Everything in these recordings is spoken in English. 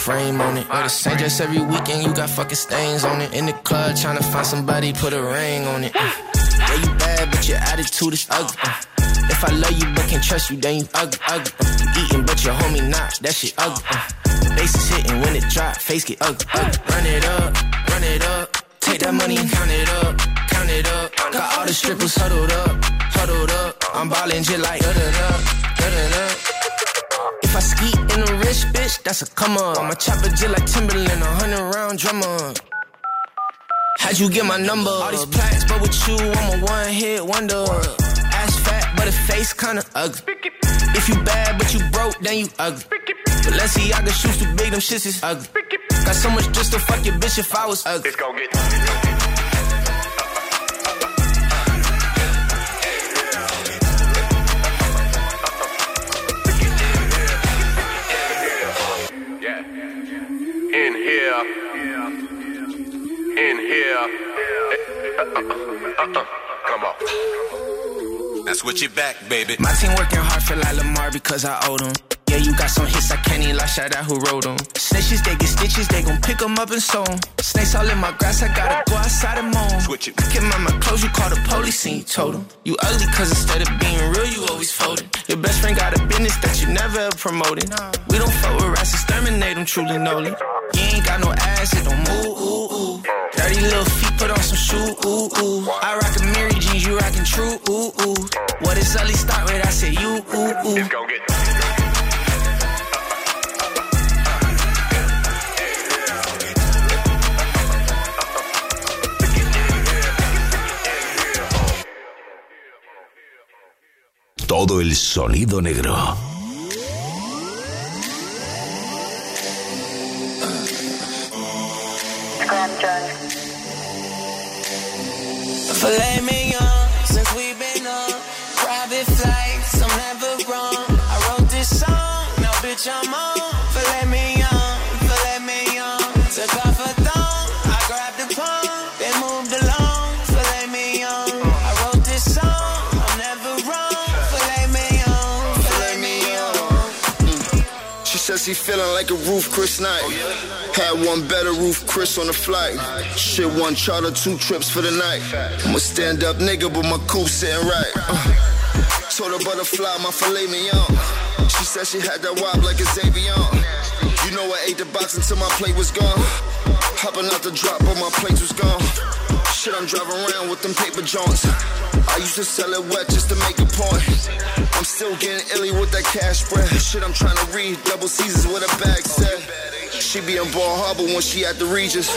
frame on it. Wear the same dress every weekend, you got fucking stains on it. In the club, trying to find somebody, put a ring on it. Uh, yeah, you bad, but your attitude is ugly. Uh, if I love you but can't trust you, then you ugly, ugly. Uh, you eating, but your homie not, that shit ugly. Bass is hitting when it drop, face get ugly, ugly. Run it up, run it up. Take that money and count it up, count it up. Got all the strippers huddled up, huddled up. I'm ballin' just like da da da, da da da. Ski in a rich bitch, that's a come on. I'ma chop it like Timberland, a hundred round drummer. How'd you get my number? All these plaques, but with you, I'm a one hit wonder. Ass fat, but a face kinda ugly. If you bad, but you broke, then you ugly. Can shoot too big, them shits is ugly. Got so much just to fuck your bitch if I was ugly. It's gon' get. In here. Come on. Now switch it back, baby. My team working hard for like Lamar because I owed them. Yeah, you got some hits I can't even lie, shout out who wrote them. Snitches, they get stitches, they gon' pick them up and sew 'em. Snakes all in my grass, I gotta go outside and moan. Switch it. I came out my clothes, you call the police and you told them. You ugly cause instead of being real, you always folding. Your best friend got a business that you never ever promoted. We don't fuck with rats, exterminate them, truly knowly. You ain't got no ass, it don't move, ooh, ooh. Dirty little feet, put on some shoe, ooh, ooh. I rock a Mary jeans, you rockin' true, ooh, ooh. What is ugly start with? I say you, ooh, ooh. It's gon' get. Todo el sonido negro. Filet mignon, feeling like a Ruth's Chris night. Had one better Ruth's Chris on the flight. Shit, one charter, two trips for the night. I'm a stand up nigga, but my coupe sitting right. Uh. Told her butterfly, my filet mignon. She said she had that wop like a Xavier. You know I ate the box until my plate was gone. Hopping out the drop, but my plate was gone. Shit, I'm driving around with them paper joints. I used to sell it wet just to make a point. Still getting illy with that cash spread. Shit, I'm trying to read double Caesars with a bag set. She be in Bal Harbour when she at the Regis.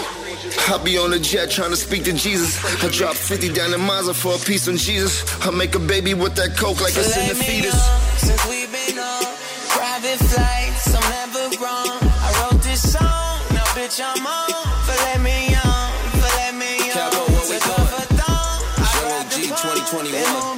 I be on the jet trying to speak to Jesus. I drop 50 down in Mazda for a piece on Jesus. I make a baby with that coke like it's in the fetus. Since we've been on private flights, I'm never wrong. I wrote this song, now bitch I'm on. Filet mignon, filet mignon. Capo, what we Took off a thong, I Show grabbed G palm, 2021.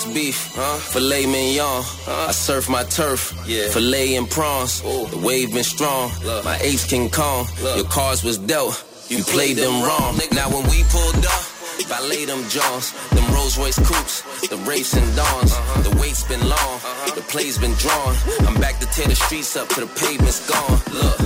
What's beef? Huh? Filet mignon. I surf my turf. Yeah. Filet and prawns. The wave been strong. My ace King Kong. Your cards was dealt. You, played them wrong. Now when we pulled up. Valet them Johns, them Rolls Royce coupes, the racing dawns. Uh-huh. The wait's been long, uh-huh. the play's been drawn. I'm back to tear the streets up till the pavement's gone. Look,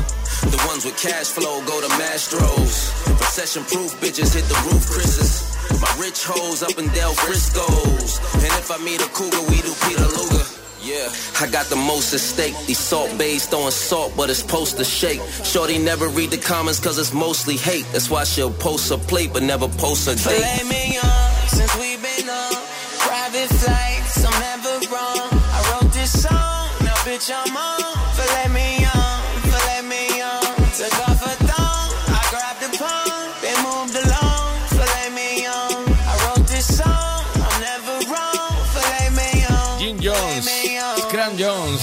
the ones with cash flow go to Mastros. Recession proof bitches hit the roof, Chris's. My rich hoes up in Del Frisco's. And if I meet a cougar, we do Peter Luger. Yeah, I got the most at stake. These Salt Baes throwing salt, but it's supposed to shake. Shorty never read the comments cause it's mostly hate. That's why she'll post a plate but never post a date. Filet mignon, since we've been on private flights, I'm never wrong. I wrote this song, now bitch I'm on.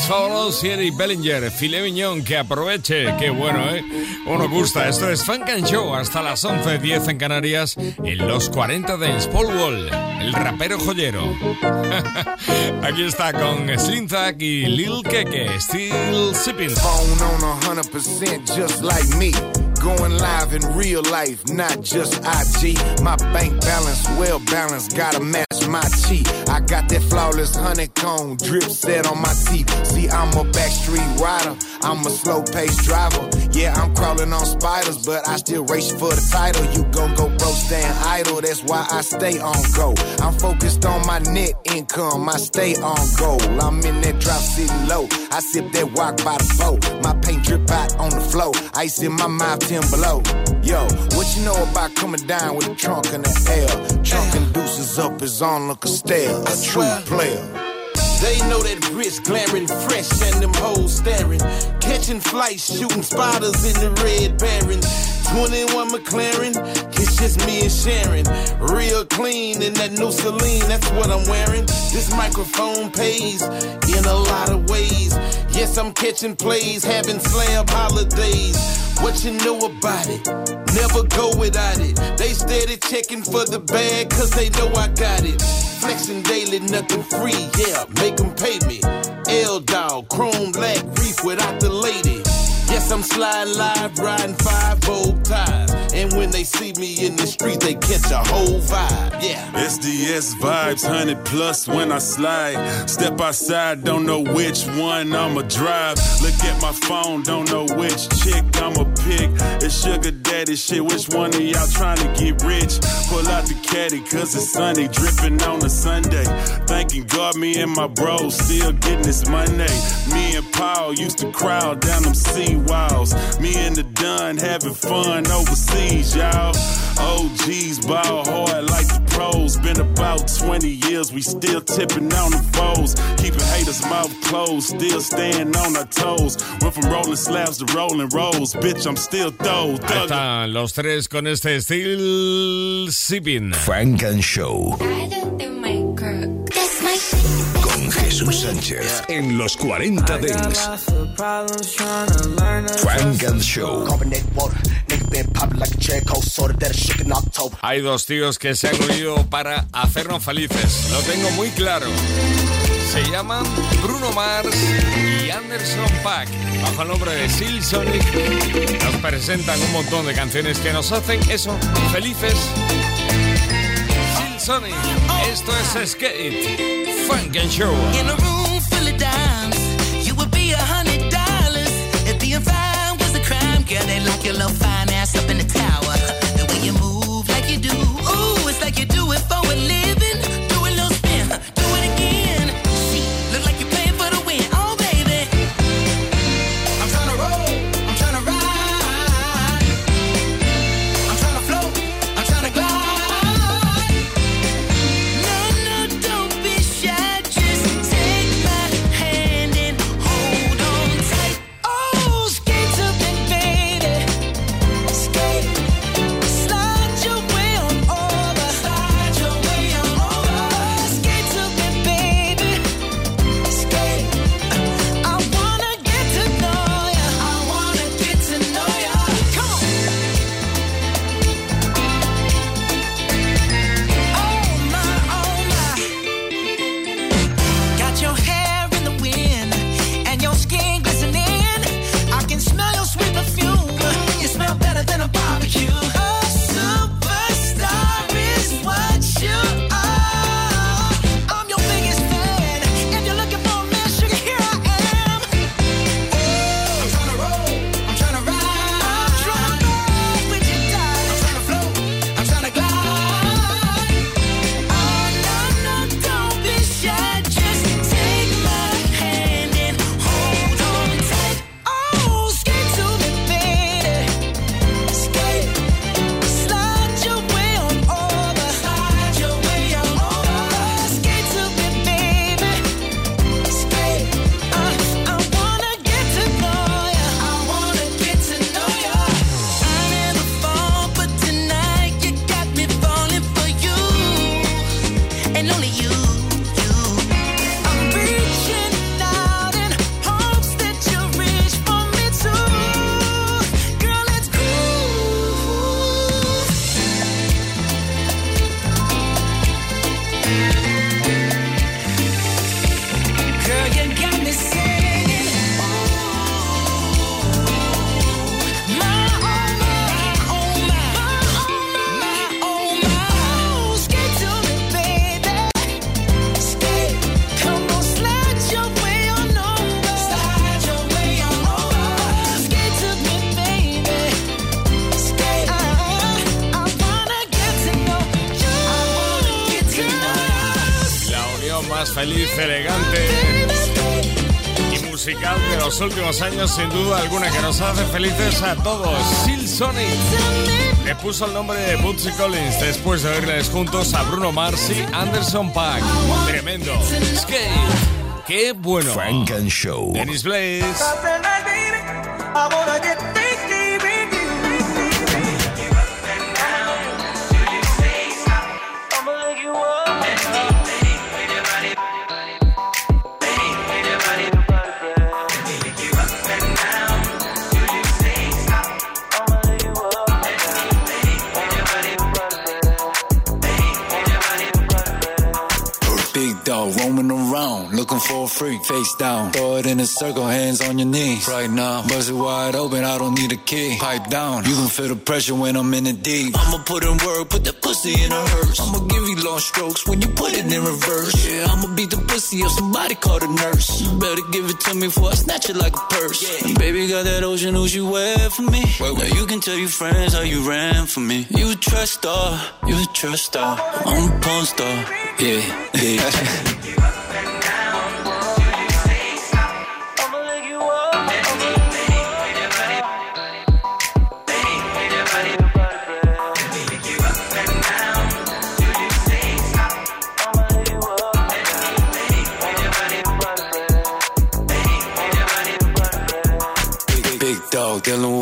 Fowler, Sierra Bellinger, Filet Miñón, que aproveche, qué bueno, ¿eh? Uno gusta, esto es Funk and Show hasta las 11.10 en Canarias, en los 40 de Paul Wall, el rapero joyero. Aquí está con Slim Thug y Lil Keke, Still Sipping. phone on a hundred percent just like me. Going live in real life, not just IG. My bank balance well balanced, gotta match my cheat. I got that flawless honeycomb drip set on my teeth. See, I'm a backstreet rider, I'm a slow pace driver. Yeah, I'm crawling on spiders, but I still race for the title. You gon' go broke, stand idle, that's why I stay on go. I'm focused on my net income, I stay on goal. I'm in that drop sitting low, I sip that walk by the boat. My paint drip out on the floor, ice in my mouth, 10 below. Yo, what you know about coming down with a trunk in the air? Trunk and deuces up is on look a stare, a true player. They know that rich, glaring, fresh, and them hoes staring. Catching flights, shooting spiders in the red baron. 21 McLaren, it's just me and Sharon. Real clean in that new Celine, that's what I'm wearing. This microphone pays in a lot of ways. Yes, I'm catching plays, having slab holidays. What you know about it? Never go without it. They steady checking for the bag, cause they know I got it. Flexing daily, nothing free, yeah, make them pay me. L Dog, Chrome Black, Reef without the lady. Yes, I'm sliding live, riding five bold ties. And when they see me in the street, they catch a whole vibe. Yeah. SDS vibes, 100 plus when I slide. Step outside, don't know which one I'ma drive. Look at my phone, don't know which chick I'ma pick. It's sugar daddy shit, which one of y'all trying to get rich? Pull out the caddy, cause it's Sunday, dripping on a Sunday. Thanking God, me and my bros still getting this money. Me and Paul used to crowd down them sea walls. Me and the Dunn having fun overseas, y'all. OGs ball hard like the pros. Been about 20 years, we still tipping on the foes. Keeping haters' mouth closed, still staying on our toes. Went from rolling slabs to rolling rolls. Bitch, I'm still though. Ahí están los tres con este Steel Sipping. Frank and Show. Con Jesús Sánchez en los 40 Dents. Frank and Show. Hay dos tíos que se han unido para hacernos felices. Lo tengo muy claro. Se llaman Bruno Mars y Anderson Pack. Bajo el nombre de Seal Sonic, nos presentan un montón de canciones que nos hacen eso, felices. Seal Sonic, esto es Skate, Funk and Show. Girl, they lock your in the tower. The way you move like you do, ooh, it's like you do it for a living. Años, sin duda alguna, que nos hace felices a todos. Sil Sonic le puso el nombre de Bootsy Collins después de oírles juntos a Bruno Mars y Anderson Paak. Tremendo. Skate. Qué bueno. Frank and Show. Dennis Blaze. Freak, face down. Throw it in a circle, hands on your knees. Right now, bust it wide open, I don't need a key. Pipe down, you can feel the pressure when I'm in the deep. I'ma put in work, put that pussy in a hearse. I'ma give you long strokes when you put it in reverse. Yeah, I'ma beat the pussy if somebody call the nurse. You better give it to me before I snatch it like a purse. And baby got that ocean ooze you wear for me. Now you can tell your friends how you ran for me. You a trust star, you a trust star. I'm a porn star. Yeah, yeah.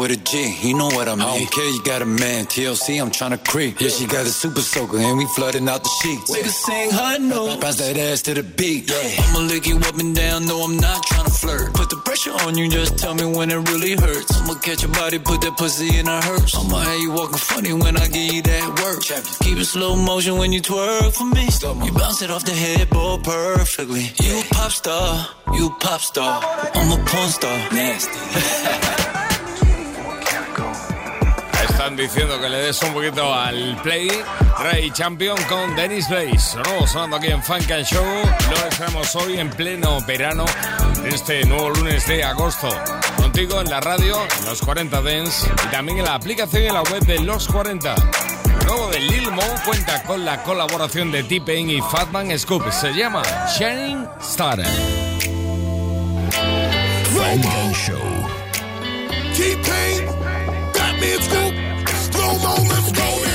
with a G, you know what I mean. I don't care, you got a man. TLC, I'm tryna creep. Yeah, she got a super soaker, and we flooding out the sheets. We can sing her notes, bounce that ass to the beat. Yeah. I'ma lick you up and down, no, I'm not tryna flirt. Put the pressure on you, just tell me when it really hurts. I'ma catch your body, put that pussy in a hearse. I'ma have you walking funny when I give you that work. Keep it slow motion when you twerk for me. Stop You bounce it off the headboard perfectly. You a pop star, you a pop star. I'm a porn star. Nasty. Están diciendo que le des un poquito al play. Rey Champion con Dennis Blaze. Sonó sonando aquí en Funk and Show. Lo estamos hoy en pleno verano, este nuevo lunes de agosto. Contigo en la radio, los 40 Dance y también en la aplicación y en la web de los 40. El nuevo de Lil Mo cuenta con la colaboración de T-Pain y Fatman Scoop. Se llama Shining Star. Frank and Show. T-Pain, Batman Scoop, slow mo, let's go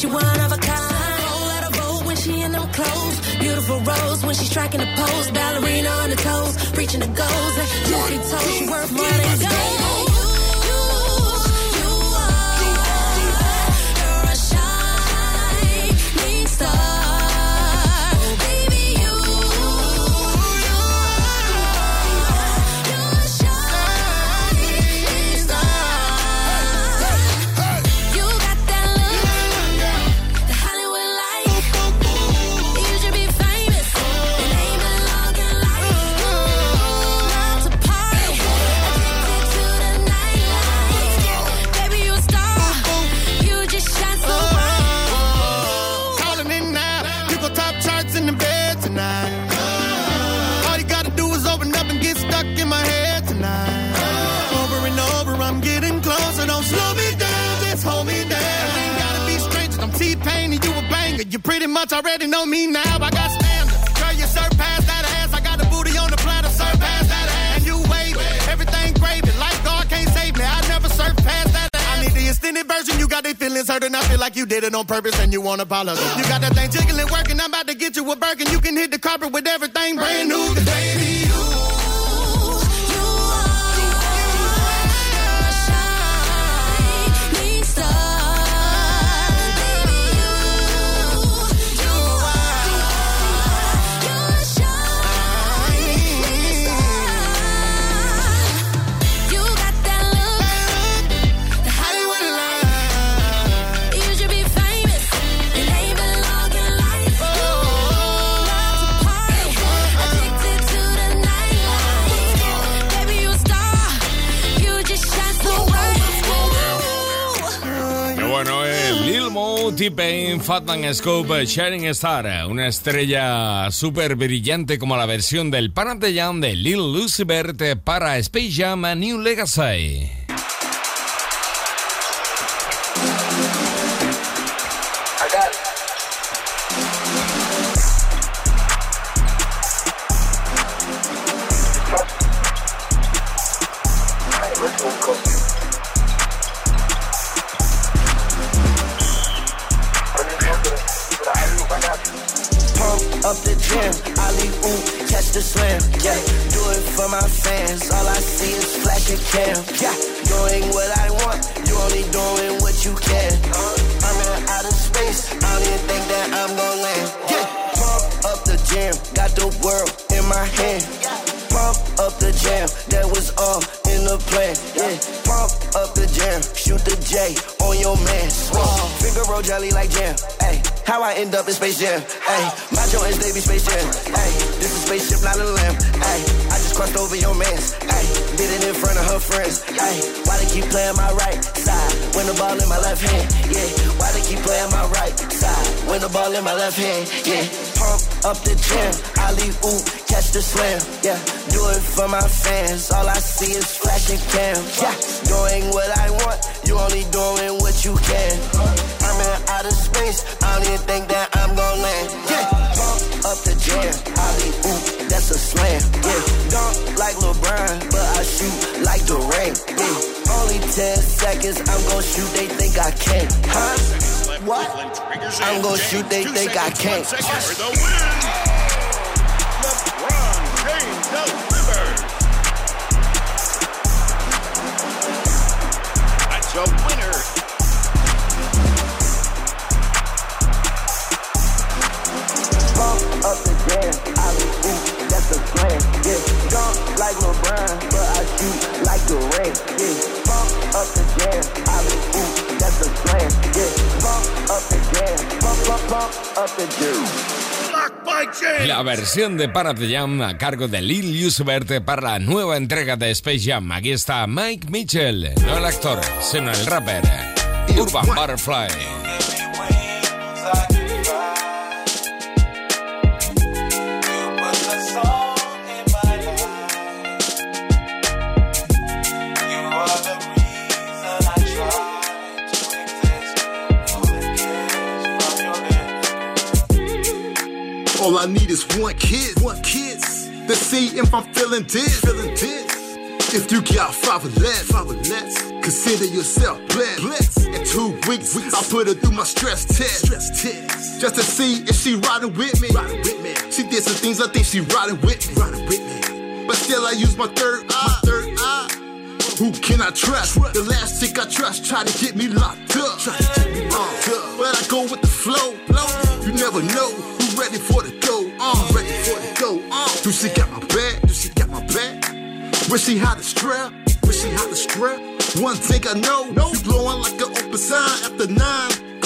she one of a kind. Oh, let her vote when she in them clothes. Beautiful rose when she striking the pose. Ballerina on the toes, reaching the goals. And toes, she worth more than gold. Already know me now. I got standards. Girl, you surpass that ass. I got the booty on the platter, surpass that ass. And you wave it. Everything gravy. Like God can't save me. I never surpass that ass. I need the extended version. You got their feelings hurt and I feel like you did it on purpose and you want to apologize. You got that thing jiggling, working. I'm about to get you a Birkin. You can hit the carpet with everything brand new. baby, T-Pain, Fatman Scope, Shining Star. Una estrella súper brillante como la versión del Panate Jam de Lil Lucy Bert para Space Jam a New Legacy. End up in Space Jam? Hey, my joints they be Space Jam. Hey, this is spaceship, not a lamb. Hey, I just crossed over your mans. Hey, did it in front of her friends. Hey, why they keep playing my right side when the ball in my left hand? Yeah, why they keep playing my right side when the ball in my left hand? Yeah, pump up the jam, Ali ooh, catch the slam. Yeah, do it for my fans. All I see is flashing cam. Yeah, doing what I want, you only doing what you can. I'm in outer space, I don't even think that I'm gonna land. Yeah, up the jam, Ali ooh, that's a slam. Yeah, dunk like LeBron, but I shoot like Durant. Yeah, only 10 seconds, I'm gonna shoot, they think I can't. Huh? What? I'm gonna shoot, they think I can't. Like LeBron, but I shoot like. Yeah, up the jam, Ali ooh, that's a slam. Yeah, pump up the jam, up the jam. La versión de Parate Jam a cargo de Lil Uzi Vert para la nueva entrega de Space Jam. Aquí está Mike Mitchell, no el actor, sino el rapper. Urban Butterfly. All I need is one kiss, one kiss. To see if I'm feeling this, feeling this. If you got five or less, five or less, consider yourself blessed. blessed. In two weeks, I put her through my stress test, stress test, just to see if she riding with me. Riding with me. She did some things I think she riding with me, riding with me. But still, I use my third eye, my third eye. Who can I trust? The last chick I trust tried to get me locked up. Try to get me locked up. But I go with the flow. flow. You never know ready for the go. Uh, ready for the go. Do she got my back? Do she got my back? Wish she had a strap. Wish she had a strap. One thing I know, you glowing like an open sign after nine.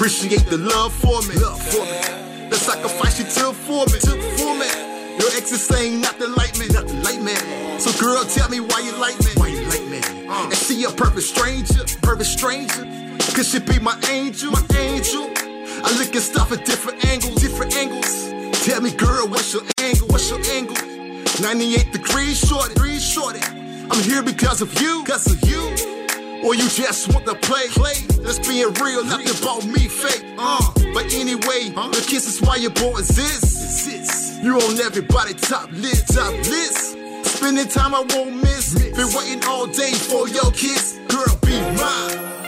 Appreciate the love for me. Love for me. The sacrifice you took for me. Took for me. Your exes ain't nothing like me. Nothing like me. So girl, tell me why you like me. Why you like me? And see a perfect stranger. Perfect stranger. Cause she be my angel. My angel. I look at stuff at different angles. Different angles. Tell me, girl, what's your angle? What's your angle? 98 degrees shorty. Degrees shorty. I'm here because of you. Because of you. Or you just want to play? Play. Let's being real, nothing about me fake. Uh, but anyway, the kiss is why your boy exists. You on everybody top list, top list. Spending time I won't miss. Been waiting all day for your kiss. Girl, be mine.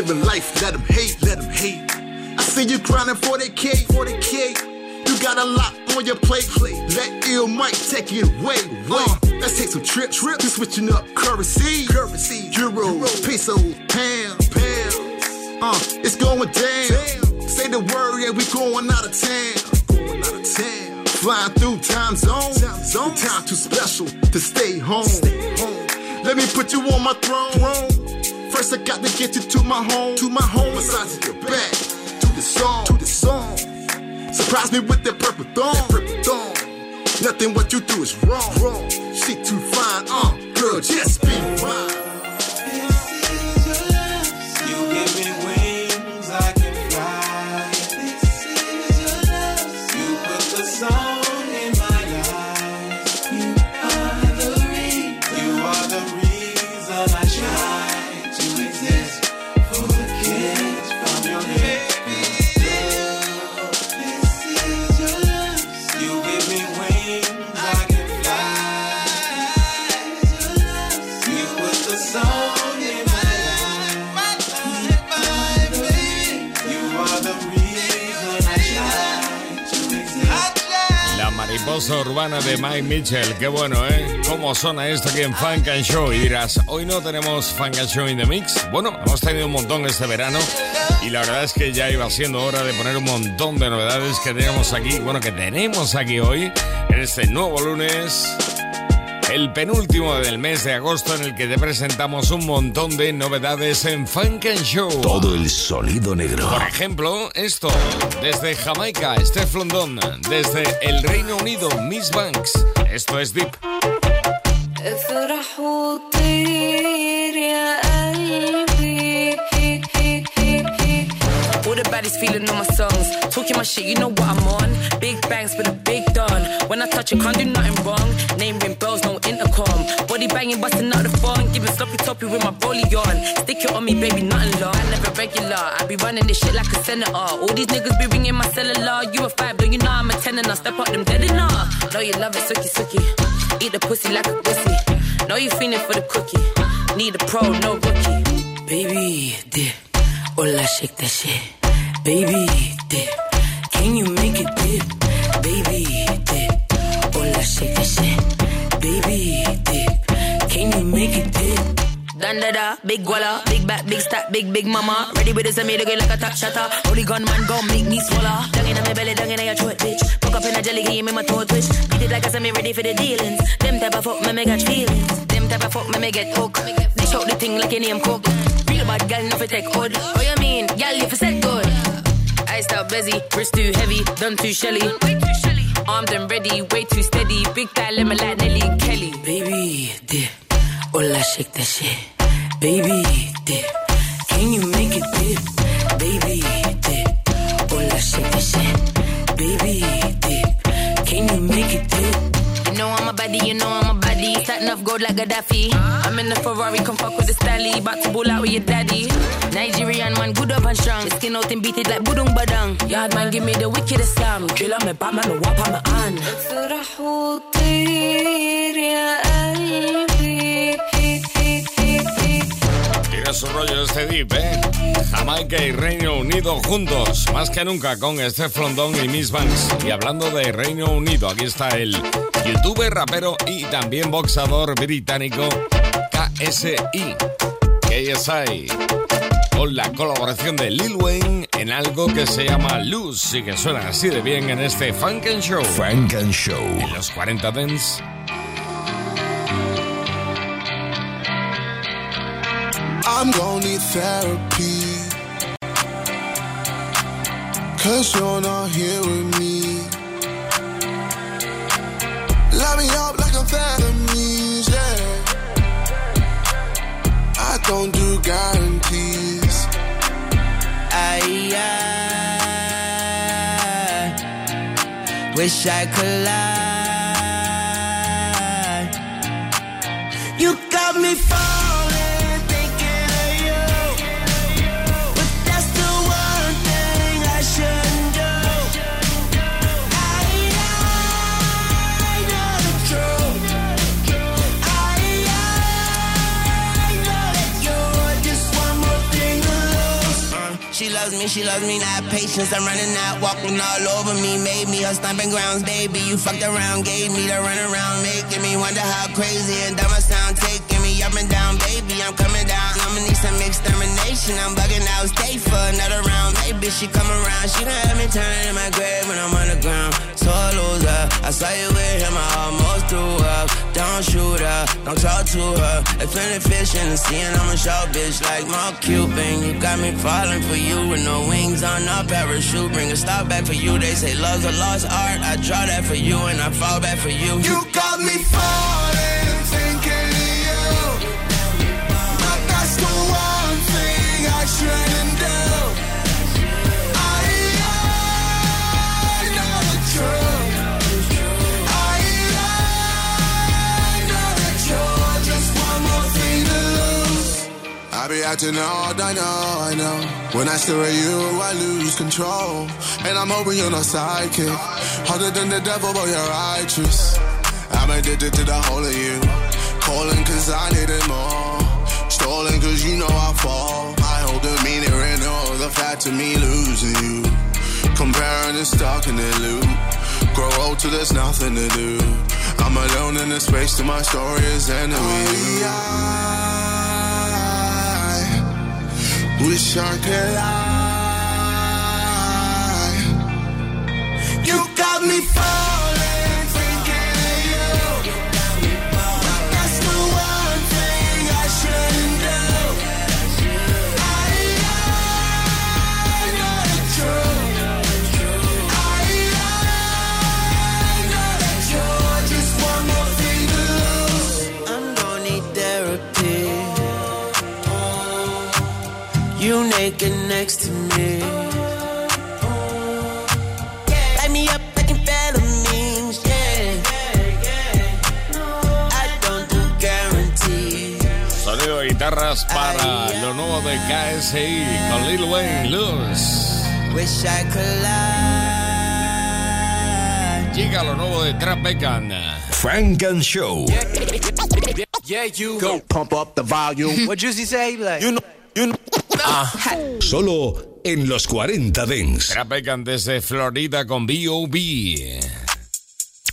Living life, let them hate, let them hate. I see you grinding for the cake, for the cake. You got a lot on your plate. Let ill might take it away. Uh, let's take some trips. Trip. You switching up currency, currency, euro, peso, pound, pounds. Uh, it's going down. Say the word, yeah, we going out of town. Going out of town. Flying through time zones. Time, zone. time too special to stay home. Stay home. Let me put you on my throne. First, I got to get you to my home. To my home, massage your back. To the song. To the song. Surprise me with that purple thong. That purple thong. Nothing what you do is wrong. wrong. She too fine, uh, girl, just be mine. Urbana de Mike Mitchell. Qué bueno, ¿eh? ¿Cómo suena esto aquí en Funk and Show? Y dirás, hoy no tenemos Funk and Show in the Mix. Bueno, hemos tenido un montón este verano. Y la verdad es que ya iba siendo hora de poner un montón de novedades que tenemos aquí. Bueno, que tenemos aquí hoy, en este nuevo lunes. El penúltimo del mes de agosto en el que te presentamos un montón de novedades en Funk and Show. Todo el sonido negro. Por ejemplo, esto, desde Jamaica, Steph London, desde el Reino Unido, Miss Banks. Esto es Deep. The feeling on my songs. Talking my shit, you know what I'm on. Big bangs with a big don. When I touch it, can't do nothing wrong. Name ring bells, no intercom. Body banging, busting out the phone. Giving sloppy toppy with my rollie on. Stick it on me, baby, nothing long. I never regular. I be running this shit like a senator. All these niggas be ringing my cellular. You a five, don't you know I'm a ten and I step up them dead enough. Know you love it, sucky sucky. Eat the pussy like a pussy. Know you feeling for the cookie. Need a pro, no rookie. Baby, dip. Hola, shake that shit. Baby, dip. Can you make it dip? Baby, dip. Hola, shake that shit. Baby, dip. Can you make it dip? Dandada, big walla, big back, big stack, big big mama. Ready with this and me to like a top shatter. Holy gun man, gon' make me swallow. Dung in my belly, dung in your throat, bitch. Fuck up in a jelly, game in my toe twitch. Beat it like I said, me ready for the dealings. Them type of fuck, me me got feelings. Them type of fuck, me me get hooked. Dish out the thing like your name cook. Real bad gal, nothing take hood. Oh, you mean, gal, you said good. Iced out busy, wrist too heavy, done too shelly. Armed and ready, way too steady. Big thigh lemon like Nelly Kelly. Baby, dip. Hola, shake that shit. Baby, dip. Can you make it dip? Baby, dip. Hola, shake that shit. Baby, dip. Can you make it dip? You know I'm a baddie, you know I'm a baddie. Starting off gold like Gaddafi. I'm in the Ferrari, come fuck with the stally. About to bull out with your daddy. Nigerian man, good up and strong. The skin out and beat it like budung badang. Yard man, give me the wickedest slam. Drill on me, Batman, me wap on my hand. افرح وطير يا قلبي Tiene su rollo este deep, ¿eh? Jamaica y Reino Unido juntos, más que nunca con Steph London y Miss Banks. Y hablando de Reino Unido, aquí está el youtuber, rapero y también boxador británico KSI. KSI. Con la colaboración de Lil Wayne en algo que se llama Luz y que suena así de bien en este Funk and Show. Funk and Show. En los 40 Dents. I'm gonna need therapy. Cause you're not here with me. Light me up like amphetamines, yeah. I don't do guarantees. I, I wish I could lie. You got me falling, loves me, she loves me not. Patience, I'm running out, walking all over me. Made me her stomping grounds, baby. You fucked around, gave me the run around, making me wonder how crazy and dumb I sound. Taking I'm coming down. I'ma need some extermination. I'm bugging out, stay for another round. Maybe she come around, she done have me turning in my grave when I'm on the ground. So I lose her. I saw you with him, I almost threw up. Don't shoot her, don't talk to her. If any fish in the sea, and I'm a shark bitch like Mark Cuban. You got me falling for you with no wings on a parachute. Bring a stop back for you. They say love's a lost art. I draw that for you, and I fall back for you. You got me falling, acting odd, I know, I know. When I stare at you, I lose control. And I'm hoping you're not sidekick. Harder than the devil, but you're righteous. I'm addicted to the whole of you. Calling cause I need it more. Stalling cause you know I fall. The fact of me losing you. Comparing and stuck in the loop. Grow old till there's nothing to do. I'm alone in the space till my story is ending with. I wish I could lie. You got me You naked next to me. Light me up like amphetamines, yeah. I don't do guarantees. Sonido de guitarras para lo nuevo de KSI con Lil Wayne Luz. Wish I could lie. Llega lo nuevo de Trap Beckham. Funk and Show. Yeah, you go pump up the volume. what Juicy say? Like, you know, you know. Ah. Solo en los 40 Dance. Trap Beckham desde Florida con B.O.B.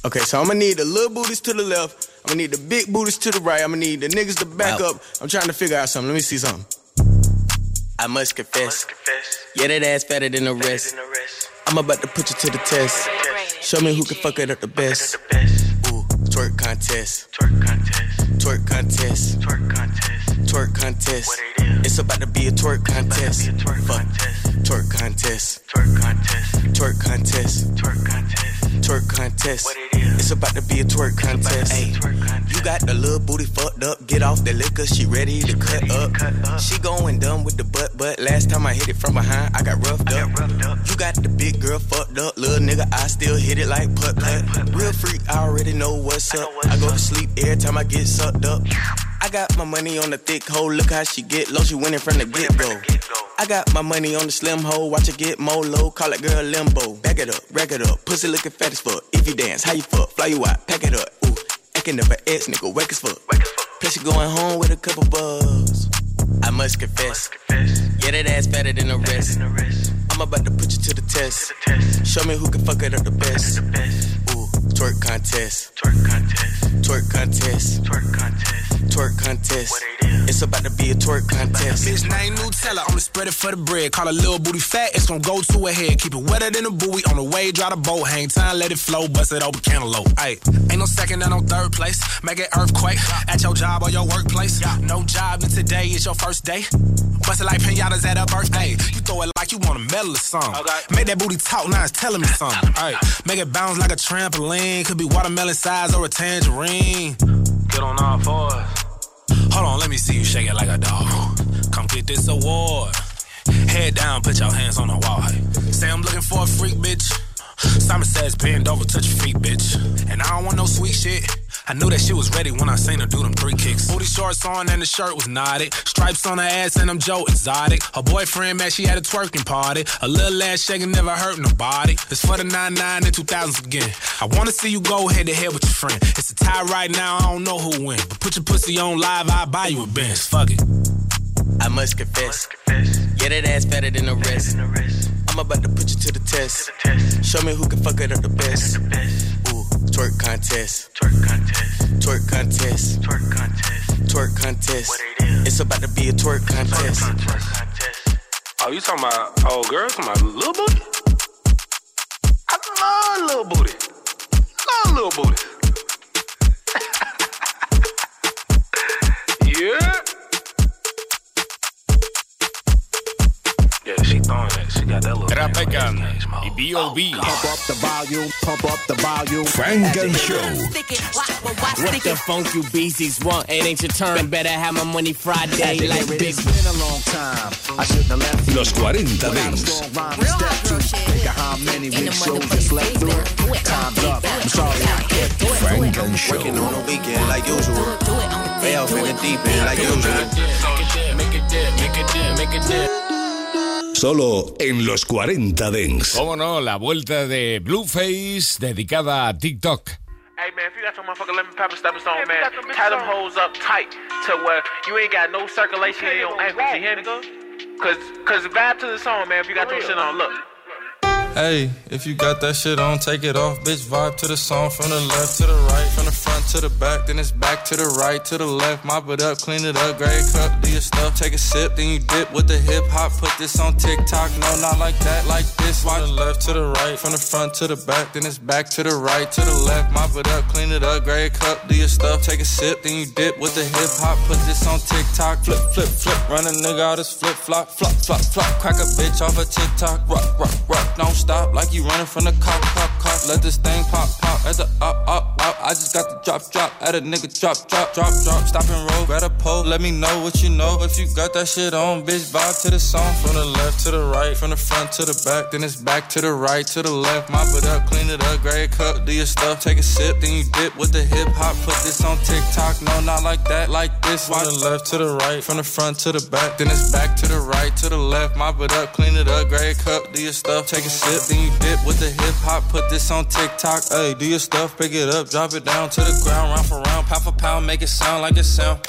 Okay, so I'm gonna need the little booties to the left. I'm gonna need the big booties to the right. I'm gonna need the niggas to back up. I'm trying to figure out something. Let me see something. I must confess. Yeah, that ass fatter than the rest. I'm about to put you to the test. Show me who can fuck it up the best. Ooh, twerk contest. Twerk contest. Twerk contest. Twerk contest. Twerk contest. It's about to be a twerk contest. Fuck. Twerk contest. Twerk contest. Twerk contest. Twerk contest. Twerk contest. It's about to be a twerk contest. Hey, you got the little booty fucked up. Get off the liquor, she ready to cut up. She going dumb with the butt, but last time I hit it from behind, I got roughed up. roughed up You got the big girl fucked up, little nigga. I still hit it like putt putt. Real freak, I already know what's up. I go to sleep every time I get sucked up. I got my money on the thick hoe, look how she get low, she winning from the get go. I got my money on the slim hoe, watch her get more low, call it girl limbo. Back it up, rack it up, pussy looking fat as fuck. If you dance, how you fuck, fly you out, pack it up. Ooh, acting up an ex nigga, wake as fuck. Plus you going home with a couple buzz. I must confess, yeah that ass fatter than the rest. I'm about to put you to the test. Show me who can fuck it up the best. Ooh, twerk contest. Twerk contest. Twerk contest. Twerk contest. Twerk contest. It's about to be a twerk contest. Bitch name Nutella, I'ma spread it for the bread. Call a little booty fat, it's gon' go to a head. Keep it wetter than a buoy on the way, dry the boat. Hang time, let it flow, bust it open cantaloupe. Ayy, ain't no second and no third place. Make it earthquake at your job or your workplace. No job, and today is your first day. Bust it like pinatas at a birthday. You throw it like you want a medal or something. Make that booty talk, now it's telling me something. Ayy, make it bounce like a trampoline. Could be watermelon size or a tangerine. Get on all fours. Hold on, let me see you shake it like a dog. Come get this award. Head down, put your hands on the wall. Say I'm looking for a freak, bitch. Simon says bend over, touch your feet, bitch. And I don't want no sweet shit. I knew that she was ready when I seen her do them three kicks. Booty shorts on and the shirt was knotted. Stripes on her ass and I'm Joe Exotic. Her boyfriend, man, she had a twerking party. A little ass shaking never hurt nobody. It's for the 99 and 2000s again. I wanna see you go head to head with your friend. It's a tie right now, I don't know who win. But put your pussy on live, I'll buy you a Benz. Fuck it. I must confess. Yeah, Yeah, that ass better than the rest. I'm about to put you to the test. Show me who can fuck it up the best. Ooh, twerk contest. Twerk contest. Twerk contest. Twerk contest. Twerk contest. It's about to be a twerk contest. Oh, you talking about oh, old girl? Talking about little booty? I love little booty. Love little booty. throwing that. She got that little. Trap Beckham y B.O.B. Pump up the volume, pump up the volume. Funk and Show. What the funk you beasties want? It ain't your turn. Better have my money Friday like big. It's been a long time. I shouldn't have left you. Los 40 Without a Dents. strong rhyme to step to. Think of how many big shows you slept through. Time's up. I'm sorry I can't do it. Funk and Show. Working on the weekend like usual. Way off in the deep end like usual. Make it dip, make it dip, make it dip. Solo en los 40 Dents. Cómo no, la vuelta de Blueface dedicada a TikTok. Hey man, if you got some motherfucking lemon pepper stepping stone, man, tie them hoes up tight to where you ain't got no circulation in your ankles. You hear me? Cause, cause vibe to the song, man. If you got them shit on, look. Hey, if you got that shit on, take it off, bitch. Vibe to the song from the left to the right, from the front to the back, then it's back to the right to the left. Mop it up, clean it up, grade cup, do your stuff, take a sip, then you dip with the hip hop. Put this on TikTok, no, not like that, like this. From the left to the right, from the front to the back, then it's back to the right to the left. Mop it up, clean it up, grade cup, do your stuff, take a sip, then you dip with the hip hop. Put this on TikTok, flip, flip, flip, run a nigga out his flip flop, flop, flop, flop, crack a bitch off a TikTok, rock, rock, rock, don't stop like you running from the cop, cop, cop. Let this thing pop, pop at the up, up, up. I just got the drop, drop at a nigga drop, drop, drop, drop. Stop and roll, grab a pole. Let me know what you know. If you got that shit on, bitch, vibe to the song. From the left to the right, from the front to the back, then it's back to the right to the left. Mop it up, clean it up, grade cup, do your stuff. Take a sip, then you dip with the hip hop. Put this on TikTok, no, not like that, like this. From the left to the right, from the front to the back, then it's back to the right to the left. Mop it up, clean it up, grade cup, do your stuff. Take a sip, then you dip with the hip hop. Put this on TikTok, hey, do your stuff, pick it up, drop it down to the ground, round for round, pound for pound, make it sound like it sound.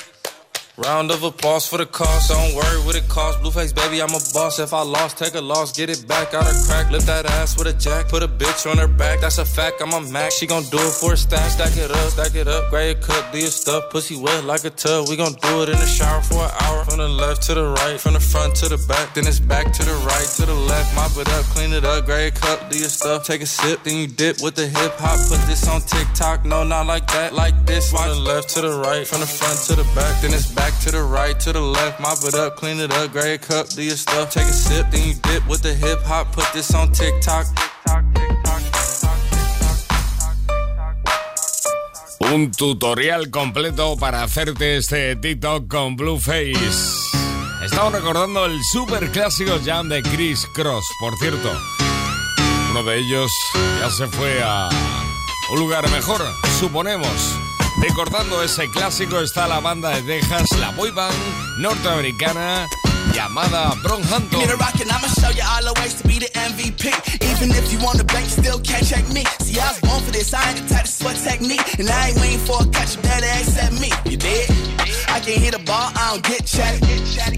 Round of applause for the cost. Don't worry what it costs. Blueface, baby, I'm a boss. If I lost, take a loss. Get it back out of crack. Lift that ass with a jack. Put a bitch on her back. That's a fact. I'm a Mac. She gon' do it for a stack. Stack it up, stack it up. Grade cut, do your stuff. Pussy wet like a tub. We gon' do it in the shower for an hour. From the left to the right. From the front to the back. Then it's back to the right to the left. Mop it up, clean it up. Grade cut, do your stuff. Take a sip, then you dip with the hip hop. Put this on TikTok. No, not like that. Like this. From the left to the right. From the front to the back. Then it's back to the right to the left. Mop it up, clean it up. Grade cup, do your stuff. Take a sip, then you dip with the hip hop. Put this on TikTok. Un tutorial completo para hacerte este TikTok con Blueface. Estamos recordando el super clásico jam de Chris Cross, por cierto. Uno de ellos ya se fue a un lugar mejor, suponemos. Recordando ese clásico está la banda de Texas, la boy band norteamericana llamada the MVP. Even if you want the bank, still can't check me. See, I was born for this, I ain't the type to sweat technique. And I ain't waiting for a cut, you better accept me. You did? I can hit a ball, I don't get chatty.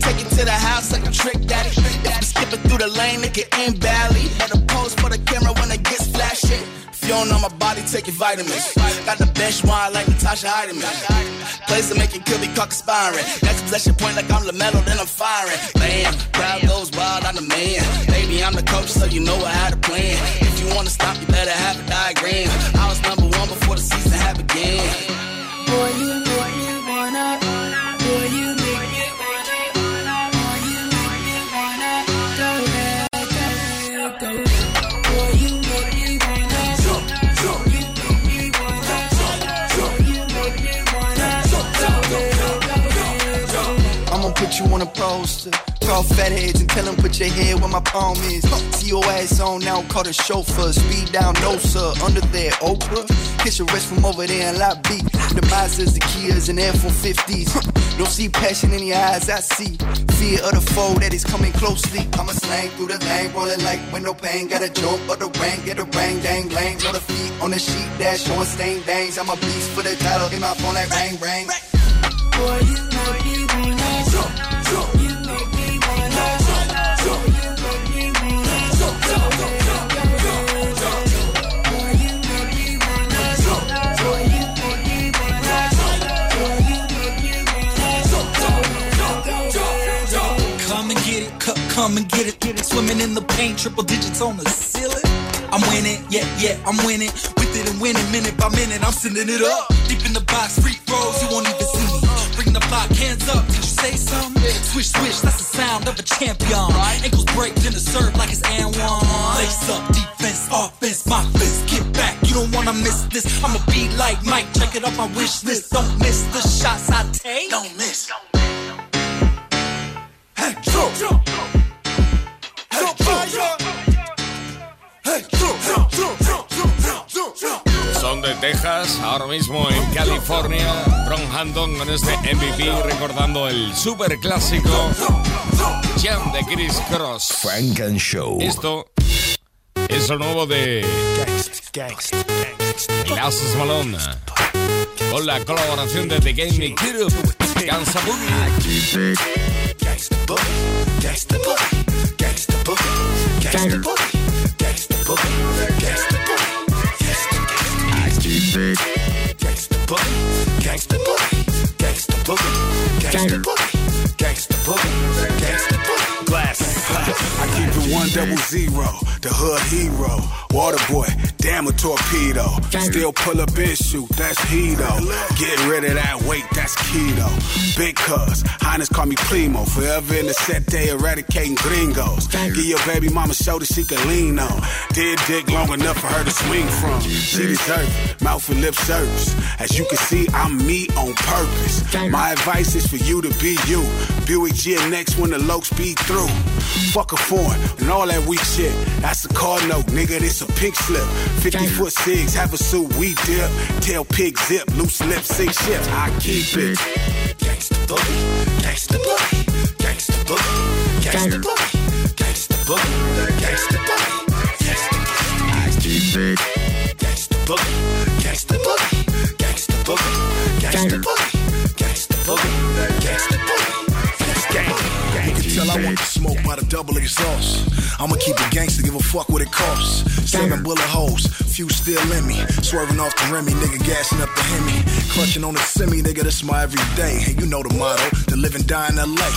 Take it to the house like a trick daddy. If I'm skipping through the lane, it can end badly. Better pose for the camera when it gets flashy. You don't my body, taking vitamins. Got the bench wine like Natasha Heidemann. Plays to make it could be caught conspiring. Next possession point like I'm LaMelo, then I'm firing. Bam, crowd goes wild, I'm the man. Baby, I'm the coach, so you know I had a plan. If you wanna stop, you better have a diagram. I was number one before the season had began. Boy, you put you on a poster. Call fat heads and tell them put your head where my palm is. See your ass on now, call the chauffeur. Speed down, no sir, under there, Oprah. Hit your wrist from over there in Lot B. The Mazdas, the Kias, and F-150s. Don't see passion in your eyes, I see. Fear of the foe that is coming closely. I'ma slang through the lane, rolling like window pane. Got a jump of the rain, get a bang, dang, lane. Know the feet on the sheet, dash, showing stain bangs. I'm a beast for the title, in my phone like rang, rang. Boy, you make me come and get it. Get it. Swimming in the paint, triple digits on the ceiling. I'm winning, yeah, yeah, I'm winning. With it and winning, minute by minute, I'm sending it up. Deep in the box, free throws, you won't even see me. Bring the block, hands up, say something? Swish, swish, that's the sound of a champion. Ankles break, then the serve like it's and one. Lace up, defense, offense, my fist, get back. You don't wanna miss this. I'ma be like Mike, check it off my wish list. Don't miss the shots I take. Don't miss. Hey, jump, jump. Hey, Son de Texas, ahora mismo en California. Ron Hampton con este MVP recordando el super clásico Jam de Chris Cross. Frank and Show. Esto es lo nuevo de Glasses Malone. Con la colaboración de The Game Kid Gansa Boogie. Gangsta boogie, gangsta boogie, gangsta boogie, gangsta boogie, gangsta boogie. Glass. I keep it one double zero, the hood hero. Water boy, damn a torpedo. Still pull up and shoot, that's hedo. Get rid of that weight, that's keto. Big cuz, Highness call me primo. Forever in the set, they eradicating gringos. Give your baby mama shoulder she can lean on. Did dick long enough for her to swing from. She deserve it, mouth and lip service. As you can see, I'm me on purpose. My advice is for you to be you. Buick GNX when the low speed through. Fuck a foreign and all that weak shit. That's a car note, nigga. This a pink slip. 50 foot cigs, have a suit, we dip. Tail pig zip, loose lips, six shift. I keep it. Gangsta boogie, gangsta boogie, gangsta boogie, gangsta boogie, gangsta boogie, gangsta boogie, gangsta boogie. I keep it. Gangsta boogie, gangsta boogie, gangsta boogie, gangsta boogie, by the double exhaust. I'ma keep it gangster, give a fuck what it costs. Seven bullet holes, few still in me. Swerving off the Remy, nigga gassing up the Hemi. Clutching on the semi, nigga, that's my everyday. And you know the motto, to live and die in LA.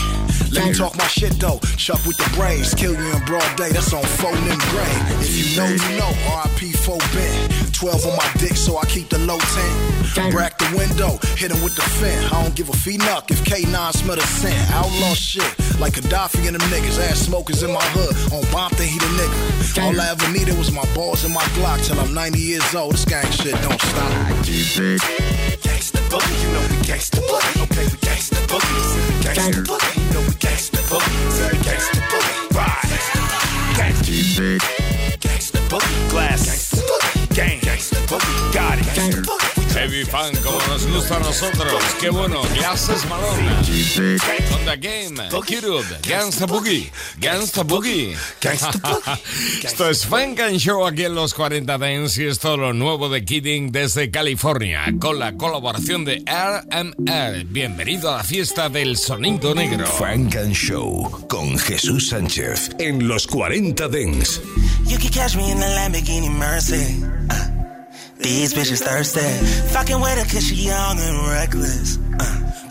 Let me talk my shit though, Chuck with the brains. Kill you in broad day, that's on phone and gray. If you know, you know, RIP 4 Ben. 12 on my dick, so I keep the low 10. Brack the window, hit him with the fin. I don't give a fee knock if K9 smell the scent. Outlaw shit, like Gaddafi and them niggas. Ass smokers in my hood, on bomb they he the nigga. All I ever needed was my balls and my Glock till I'm 90 years old. This gang shit don't stop. Gangsta boogie, you know we gangsta boogie. Okay, we gangsta boogie. We gangsta boogie, you know we gangsta boogie. We gangsta boogie. Ride. Gangsta Gangsta boogie. Glass. Gangsta Heavy fan como nos gusta a nosotros. Qué bueno, Glasses Malone. Con The Game, Kirud, Gangsta Boogie, Gangsta Boogie. Esto es Funk and Show aquí en los 40 Dance y esto es lo nuevo de Kidding desde California con la colaboración de RMR. Bienvenido a la fiesta del sonido negro. Frank and Show con Jesús Sánchez en los 40 Dance. You can catch me in the Lamborghini Mercy. These bitches thirsty. Fucking with her cause she young and reckless. Uh,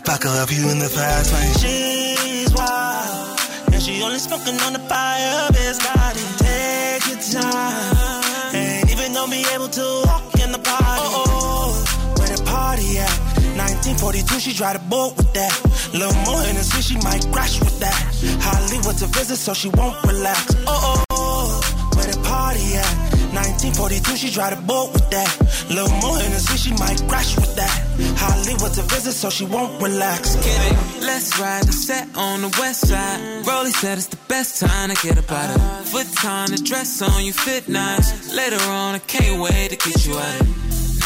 fuck her up you in the fast lane. She's wild. And she only smoking on the fire, bitch body. Take your time. Ain't even gonna be able to walk in the party. Oh, oh, where the party at? 1942, she tried to boat with that. Little more Hennessy, she might crash with that. Hollywood's a visit, so she won't relax. Oh, oh, where the party at? 1942, she tried to boat with that. Little more Hennessy, she might crash with that. Hollywood's a visit, so she won't relax. Get it? Let's ride the set on the west side. Rolly said it's the best time to get up out of Foot time, the dress on you fit nice. Later on, I can't wait to get you out it.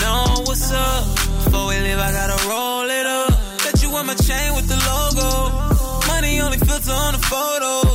Know what's up? Before we leave, I gotta roll it up. Got you on my chain with the logo. Money only filter on the photos.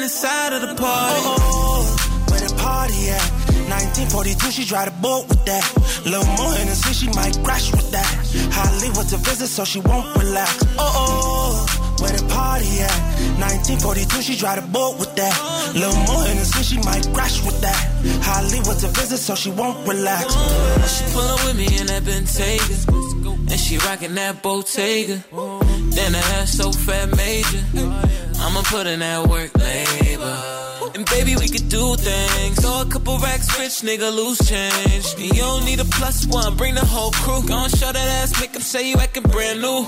We stumbling inside of the party. Oh, oh, where the party at? 1942, she tried to boat with that. Little more Hennessy, she might crash with that. Hollywood's a visit, so she won't relax. Oh, oh, where the party at? 1942, she drive the boat with that. Little more innocent, she might crash with that. Hollywood's a visit, so she won't relax. She pull up with me in that Bentayga. And she rockin' that Bottega. Then her hair so fat major. I'ma put in that work labor. And baby, we could do things. Throw a couple racks, rich nigga, lose change. And you don't need a plus one, bring the whole crew. Gon' show that ass, make make 'em say you acting brand new.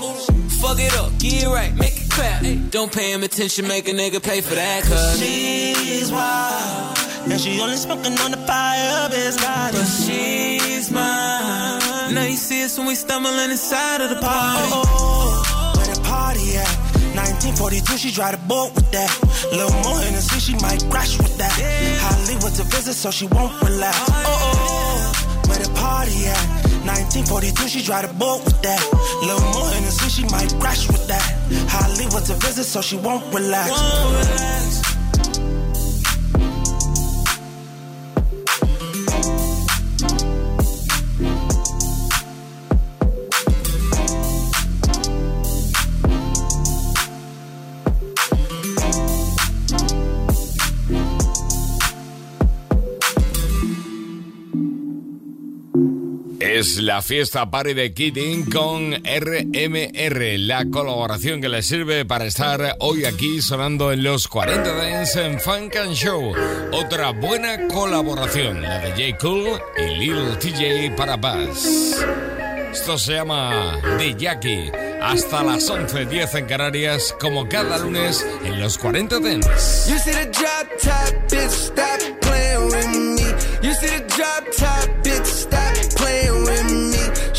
Fuck it up, get it right, make it clap. Don't pay him attention, make a nigga pay for that, cause She's wild. And she only smoking on the fire, biscotti. But she's mine. Now you see us when we stumbling inside of the party. Oh, oh where the party at? 1942, she drive the boat with that. Little more innocent, she might crash with that. Hollywood's a visit, so she won't relax. Oh, oh, where the party at? 1942, she drive the boat with that. Little more innocent, she might crash with that. Hollywood's a visit, so she won't relax. La fiesta party de Keating con RMR, la colaboración que le sirve para estar hoy aquí sonando en los 40 Dance en Funk and Show. Otra buena colaboración, la de J. Cool y Lil TJ para Buzz. Esto se llama The Jackie. Hasta las 11.10 en Canarias, como cada lunes en los 40 Dance.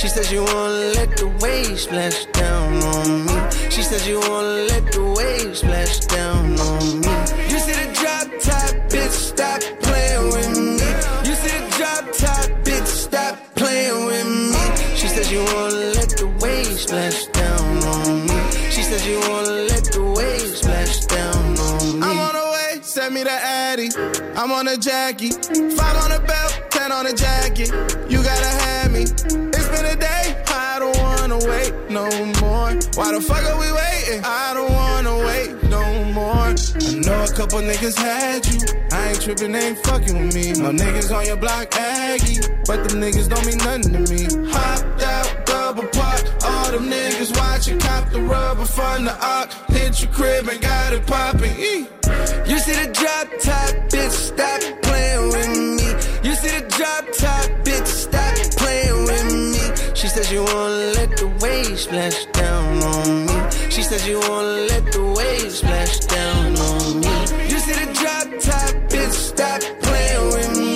She says you wanna let the waves splash down on me. She says you wanna let the waves splash down on me. You see the drop top, bitch, stop playing with me. You see the drop top, bitch, stop playing with me. She says you wanna let the waves splash down on me. She says you wanna let the waves splash down on me. I'm on the way, send me the Addy. I'm on a Jackie. Five on the belt, ten on the jacket. You gotta have no more. Why the fuck are we waiting? I don't wanna wait no more. I know a couple niggas had you. I ain't tripping, they ain't fucking with me. My niggas on your block, Aggie. But them niggas don't mean nothing to me. Hopped out, double park. All them niggas watching, cop the rubber from the arc. Hit your crib and got it popping. E. You see the drop top, bitch, stop playing with me. You see the drop says you wanna let the waves splash down on me. She says you wanna let the waves splash down on me. You see the drop top, bitch, stop playing with me.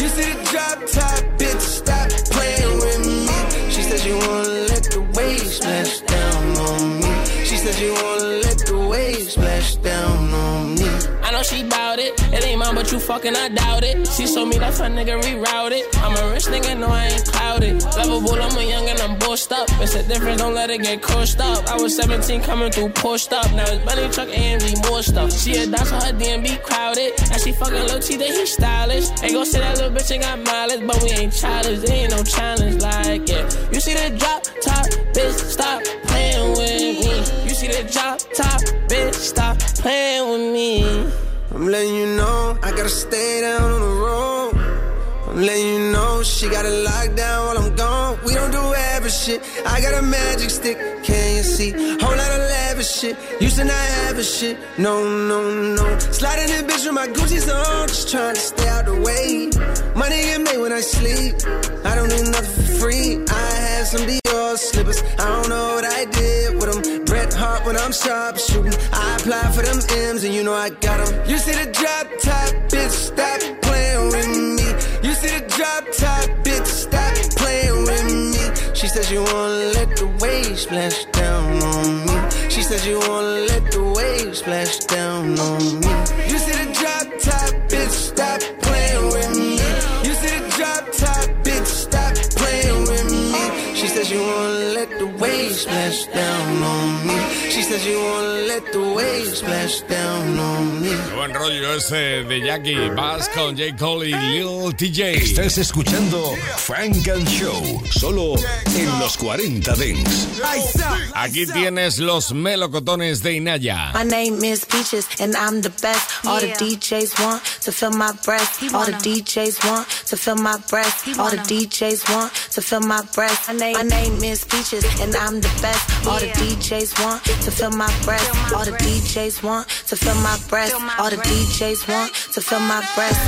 You see the drop top, bitch, stop playing with me. She says you wanna let the waves splash down on me. She says you wanna know she bout it. It ain't mine, but you fucking, I doubt it. She told me that's her nigga rerouted. I'm a rich nigga, no, I ain't clouded. Lovable, I'm a young and I'm bossed up. It's a difference, don't let it get crushed up. I was 17 coming through pushed up. Now it's Bunny Truck, AMG, more stuff. She a on her DMB crowded. And she fucking Lil T, that he stylish. Ain't gon' say that little bitch ain't got mileage, but we ain't childish. There ain't no challenge like it. You see the drop top, bitch, stop playing with me. You see the drop top, bitch, stop playing with me. I'm letting you know I gotta stay down on the road. I'm letting you know she got it locked down while I'm gone. We don't do average shit. I got a magic stick, can you see? Whole lot of lavish shit. Used to not have a shit. No, no, no. Sliding in bitch with my Gucci's on, just trying to stay out the way. Money get made when I sleep. I don't do nothing for free. I had some Dior slippers. I don't know what I did when I'm sharp shooting. I apply for them M's and you know I got them. You see the drop top, bitch, stop playing with me. You see the drop top, bitch, stop playing with me. She says you wanna let the waves splash down on me. She says you wanna let the waves splash down on me. You see the drop top, bitch, stop playing with me. You see the drop top, bitch, stop playing with me. She says you wanna let the waves splash down on me. She says you wanna let the waves splash down on me. Qué buen rollo ese de Jackie Bass con J. Cole y Lil TJ. Estás escuchando Frank and Show, solo en los 40 Dents. Aquí tienes los melocotones de Inaya. My name is Peaches and I'm the best. All the DJs want to feel my breath. All the DJs want to feel my breath. All the DJs want to feel my breath. My name is Peaches and I'm the best. All the DJs want to feel my breath. All the DJs want to feel my breath. All the DJs want to feel my breath.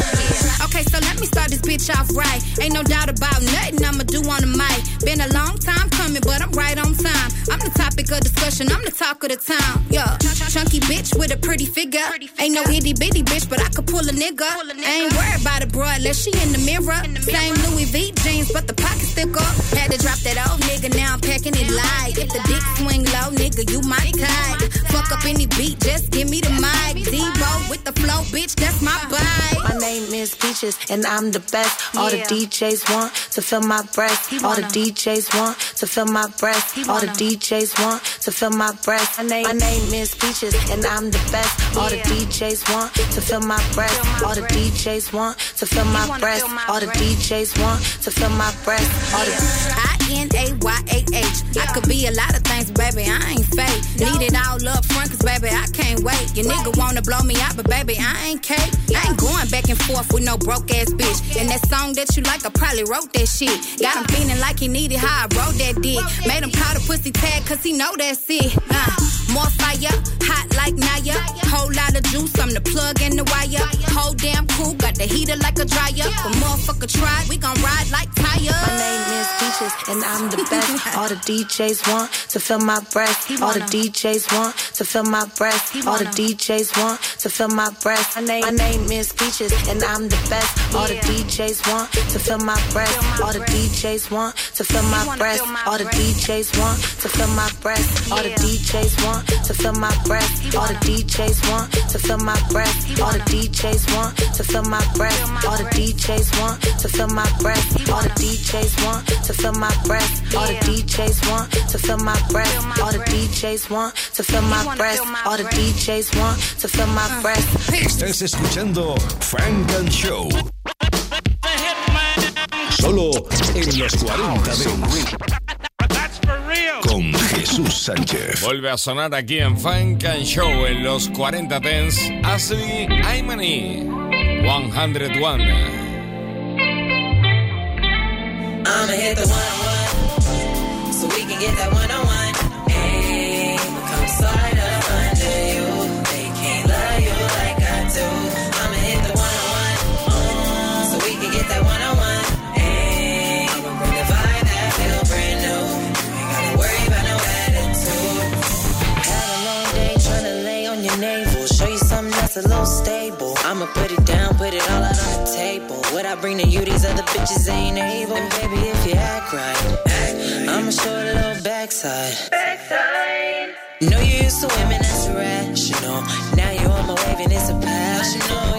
Okay, so let me start this bitch off right. Ain't no doubt about nothing I'ma do on the mic. Been a long time coming, but I'm right on time. I'm the topic of discussion, I'm the talk of the town. Yeah, chunky bitch with a pretty figure. Ain't no itty bitty bitch, but I could pull a nigga. Ain't worried about a broad unless she in the mirror. Same Louis V jeans, but the pockets thicker. Had to drop that old nigga, now I'm packing it light. If the dick swing low, nigga, you might tie. Fuck up any beat, just give me the mic. Debo with the flow, bitch, that's my vibe. My name is Peaches and I'm the best. All the DJs want to feel my breath. All the DJs want to feel my breath. All the DJs want to feel my breath. My name is Peaches and I'm the best. All the DJs want to feel my breath. All the DJs want to feel my breath. All the DJs want to feel my breath. All the I N A Y A H. I could be a lot of things, baby. I ain't fake. Need it all up front, cause baby, I can't wait. Your nigga wanna blow me out, but baby, I ain't cake. I ain't going back and forth with no broke ass bitch. And that song that you like, I probably wrote that shit. Got him feeling like he needed how I wrote that dick. Made him call the pussy tag, cause he know that's it. Uh, more fire, hot like Naya. Whole lot of juice, I'm the plug and the wire. Whole damn cool, got the heater like a dryer. But motherfucker try, we gon' ride like tires. My name is Peaches and I'm the best. All the DJs want to feel my breath. All the DJs want to feel my breath. All the DJs want to feel my breath. My name is Peaches and I'm the best. All the DJs want to feel my breath. All the DJs want to feel my breath. All the DJs want to feel my breath. All the DJs want to feel my breath. All the DJs want to feel my breath. All the DJs want to feel my breath. All the DJs want to feel my breath. All the DJs want to feel my breath. All the DJs want to feel my breath. All the DJs want to feel my breath. All the DJs want to feel my breath. Estás escuchando Funk and Show. Solo en los 40 Dance. Con Jesús Sánchez. Vuelve a sonar aquí en Funk and Show en los 40 Dents. Ashley Aimani. 101. I'ma hit the one on one, so we can get that one on one. That's a little stable. I'ma put it down, put it all out on the table. What I bring to you, these other bitches ain't able. And baby, if you act right, I'ma show a little backside. Know you used to women that's irrational. Now you're on my wave and it's a passion.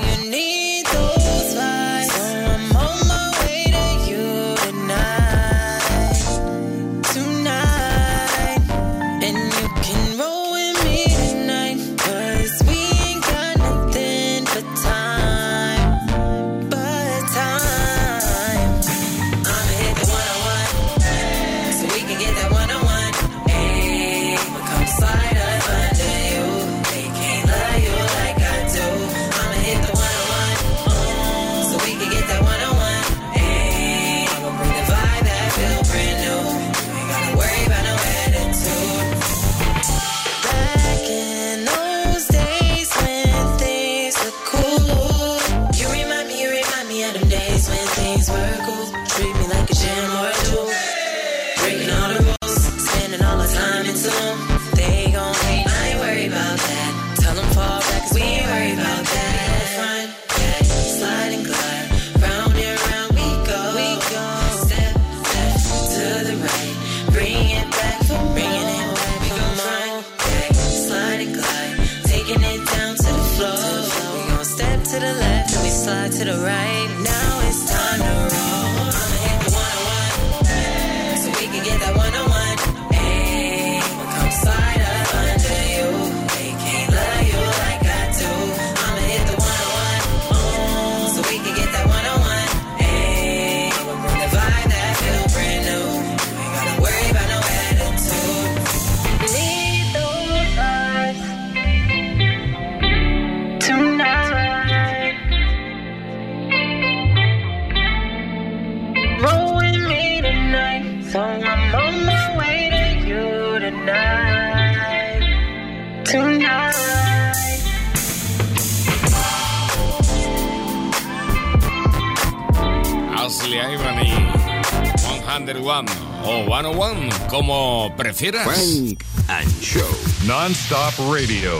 Como prefieras. Funk and Show. Non-stop radio.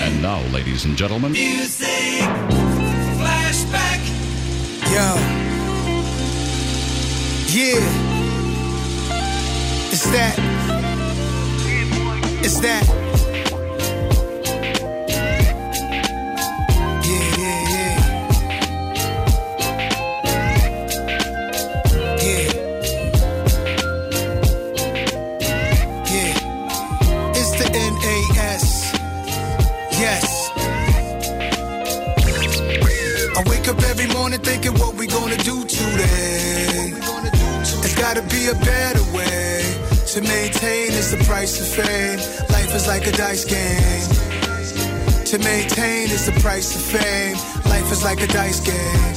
And now, ladies and gentlemen, Music. Flashback. Yo. Yeah. It's that. It's that. Be a better way to maintain is the price of fame. Life is like a dice game. To maintain is the price of fame. Life is like a dice game.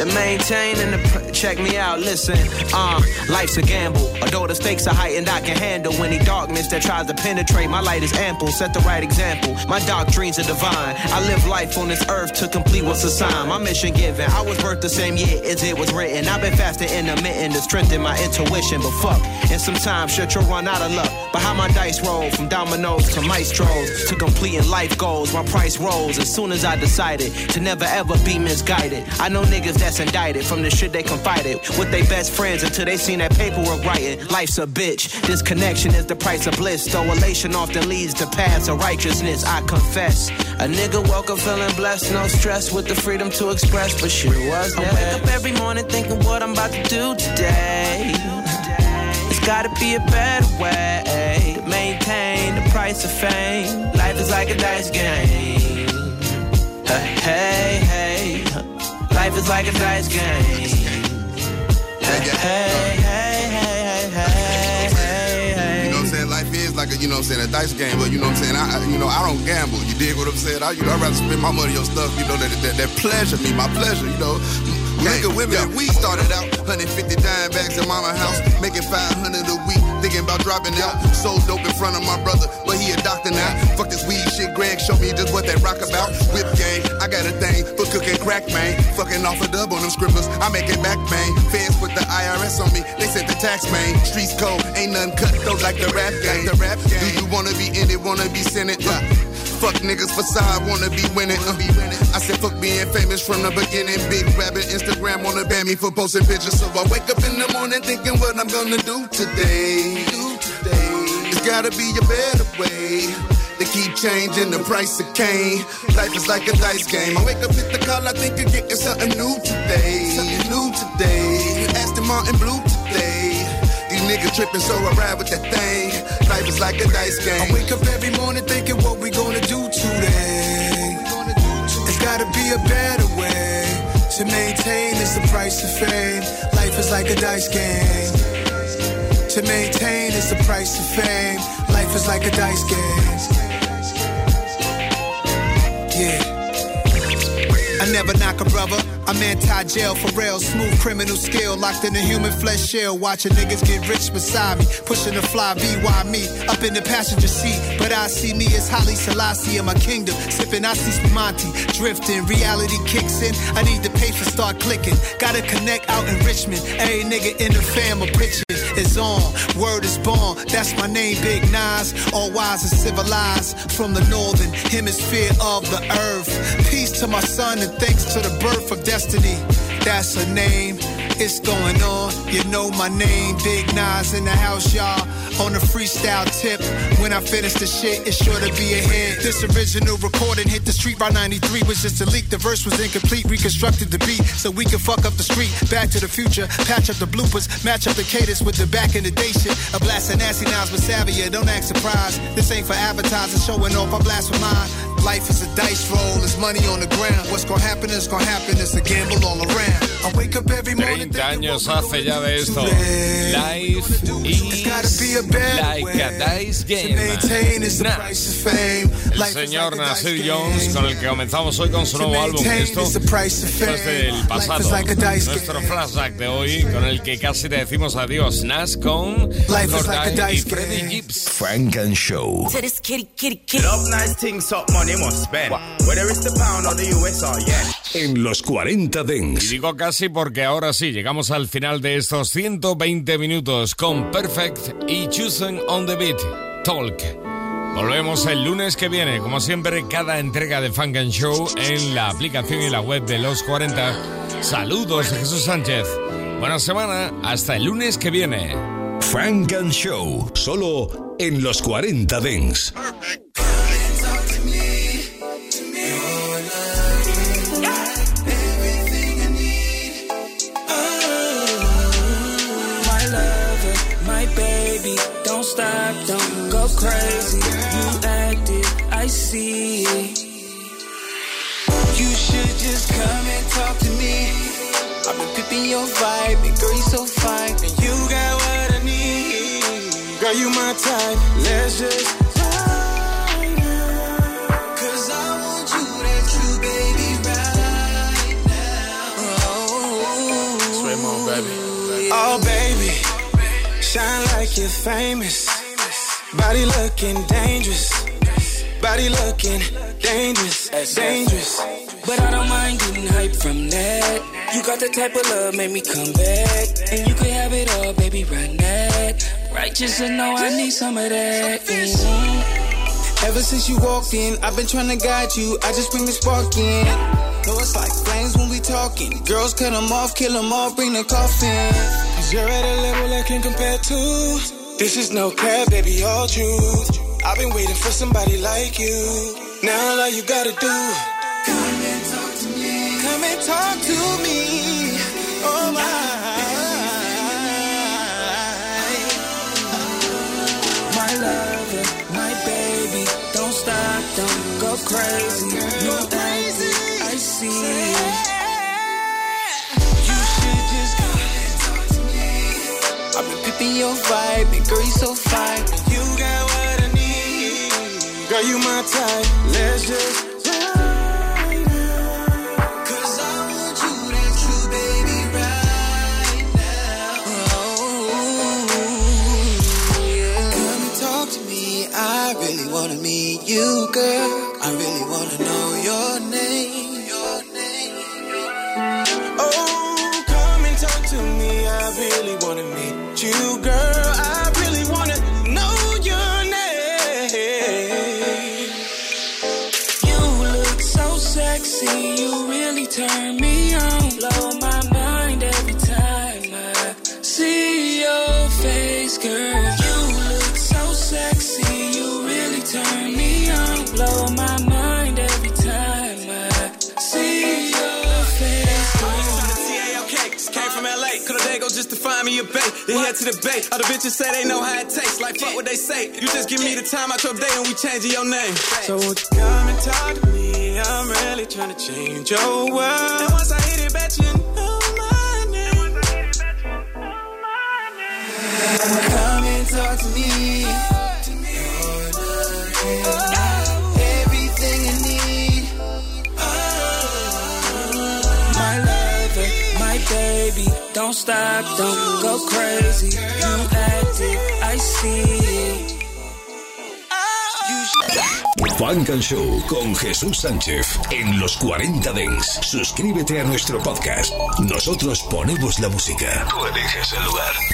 and maintaining the pr- check me out listen uh life's a gamble. Although the stakes are heightened i can handle any darkness that tries to penetrate. My light is ample set the right example. My dreams are divine. I live life on this earth to complete what's assigned. My mission given i was birthed the same year as it was written. I've been fasting intermittent to strengthen my intuition but fuck and sometimes shit you'll run out of luck. But how my dice roll from dominoes to maestros to completing life goals my price rose as soon as i decided to never ever be misguided. I know niggas that's indicted from the shit they confided with their best friends until they seen that paperwork writing. Life's a bitch. This connection is the price of bliss. Though elation often leads to paths of righteousness I confess. A nigga woke up feeling blessed no stress with the freedom to express but shit was I wake up every morning thinking what I'm about to do today. It's gotta be a better way maintain the price of fame. Life is like a dice game. Hey hey hey. Life is like a dice game hey hey hey hey hey hey You know what I'm saying? Life is like a, you know what I'm saying, a dice game, but you know what I'm saying? I, I- you know, I don't gamble. You dig what I'm saying? I, you know, I'd rather spend my money on stuff, you know, that, that, that pleasure me, my pleasure, you know. Nigga, women, and we started out 150 dime bags in mama house, making 500 a week, thinking about dropping out. So dope in front of my brother, but he a doctor now. Fuck this weed shit, Greg, show me just what that rock about. Whip gang, I got a thing for cooking crack, man. Fucking off a dub on them scribblers, I make it back, man. Fans put the IRS on me, they said the tax, man. Streets cold, ain't nothing cut though like the rap game. The rap game. Do you wanna be in it, wanna be senate? Uh, Fuck niggas facade, wanna be winning. Uh, I said fuck being famous from the beginning. Big rabbit, Instagram wanna ban me for posting pictures. So I wake up in the morning thinking what I'm gonna do today. Today. It's gotta be a better way. They keep changing the price of cane. Life is like a dice game. I wake up, hit the call, I think you're getting something new today. Something new today. Aston Martin Blue today. Niggas tripping, so I ride with that thing. Life is like a dice game. I wake up every morning thinking what we gonna do today. It's gotta be a better way to maintain is the price of fame. Life is like a dice game. To maintain is the price of fame. Life is like a dice game. I never knock a brother. I'm anti-jail for real. Smooth criminal skill locked in a human flesh shell. Watching niggas get rich beside me. Pushing the fly VY me up in the passenger seat. But I see me as Haile Selassie in my kingdom. Sipping Asti Spumante. Drifting. Reality kicks in. I need the pay for start clicking. Gotta connect out in Richmond. Every nigga in the fam a picture is on. Word is born. That's my name, Big Nas. All wise and civilized from the northern hemisphere of the earth. Peace to my son and thanks to the birth of destiny. That's her name. It's going on. You know my name, Big Nas in the house, y'all. On the freestyle tip. When I finish the shit, it's sure to be a hit. This original recording hit the street by 93 was just a leak. The verse was incomplete, reconstructed the beat so we can fuck up the street. Back to the future, patch up the bloopers, match up the cadence with the back in the day shit. A blast of nasty nines with Savia, don't act surprised. This ain't for advertising, showing off. I blast with mine. Life is a dice roll, there's money on the ground. What's gonna happen is gonna happen, it's a gamble all around. I wake up every morning. 30 años hace ya de esto. Life is like a dice game. Nah. El señor Nasir Jones, con el que comenzamos hoy con su nuevo álbum. Esto, esto es del pasado. Nuestro flashback de hoy, con el que casi te decimos adiós. Nas con Gordon y Freddie Gibbs. Frank and Show. Love nice things, up money must spend. Whether it's the pound or the US or yen. En los 40 Y Dents. digo casi porque ahora sí, llegamos al final de estos 120 minutos con Perfect y Chosen on the Beat. Talk. Volvemos el lunes que viene, como siempre, cada entrega de Funk and Show en la aplicación y la web de los 40. Saludos de Jesús Sánchez. Buena semana, hasta el lunes que viene. Frank and Show. Solo en los 40 Dents. My baby, don't stop, don't go crazy. You acted, I see. You should just come and talk to me. I've been peeping your vibe, and girl, you so fine. And you got what I need. Girl, you my type. Let's just famous. Body looking dangerous. Body looking dangerous, dangerous. But I don't mind getting hype from that. You got the type of love, make me come back. And you can have it all, baby, right now. Righteous to know I need some of that. Mhm. Ever since you walked in, I've been trying to guide you. I just bring the spark in. Know it's like flames when we talking. Girls cut them off, kill them off, bring the coffin. Cause you're at a level I can't compare to. This is no cap, baby, all truth. I've been waiting for somebody like you. Now all you gotta do. Come and talk to me. Come and talk to me. Oh my. My lover, my baby, don't stop, don't go crazy. Crazy, Your vibe, and girl, you so fine. You got what I need. Girl, you my type. Let's just ride now. 'Cause I want you, that true baby, right now. Come talk to me. I really wanna meet you, girl. I really wanna know to the bay. All the bitches say they know how it tastes. Like fuck what they say. You just give me the time out your day and we changing your name. So won't you come and talk to me? I'm really trying to change your world. And once I hit it, bet you know my name. Come and talk to me. Everything don't stop, don't go crazy. You acted, I see. Funk and Show con Jesús Sánchez en los 40 Dents. Suscríbete a nuestro podcast. Nosotros ponemos la música. Tú eliges el lugar.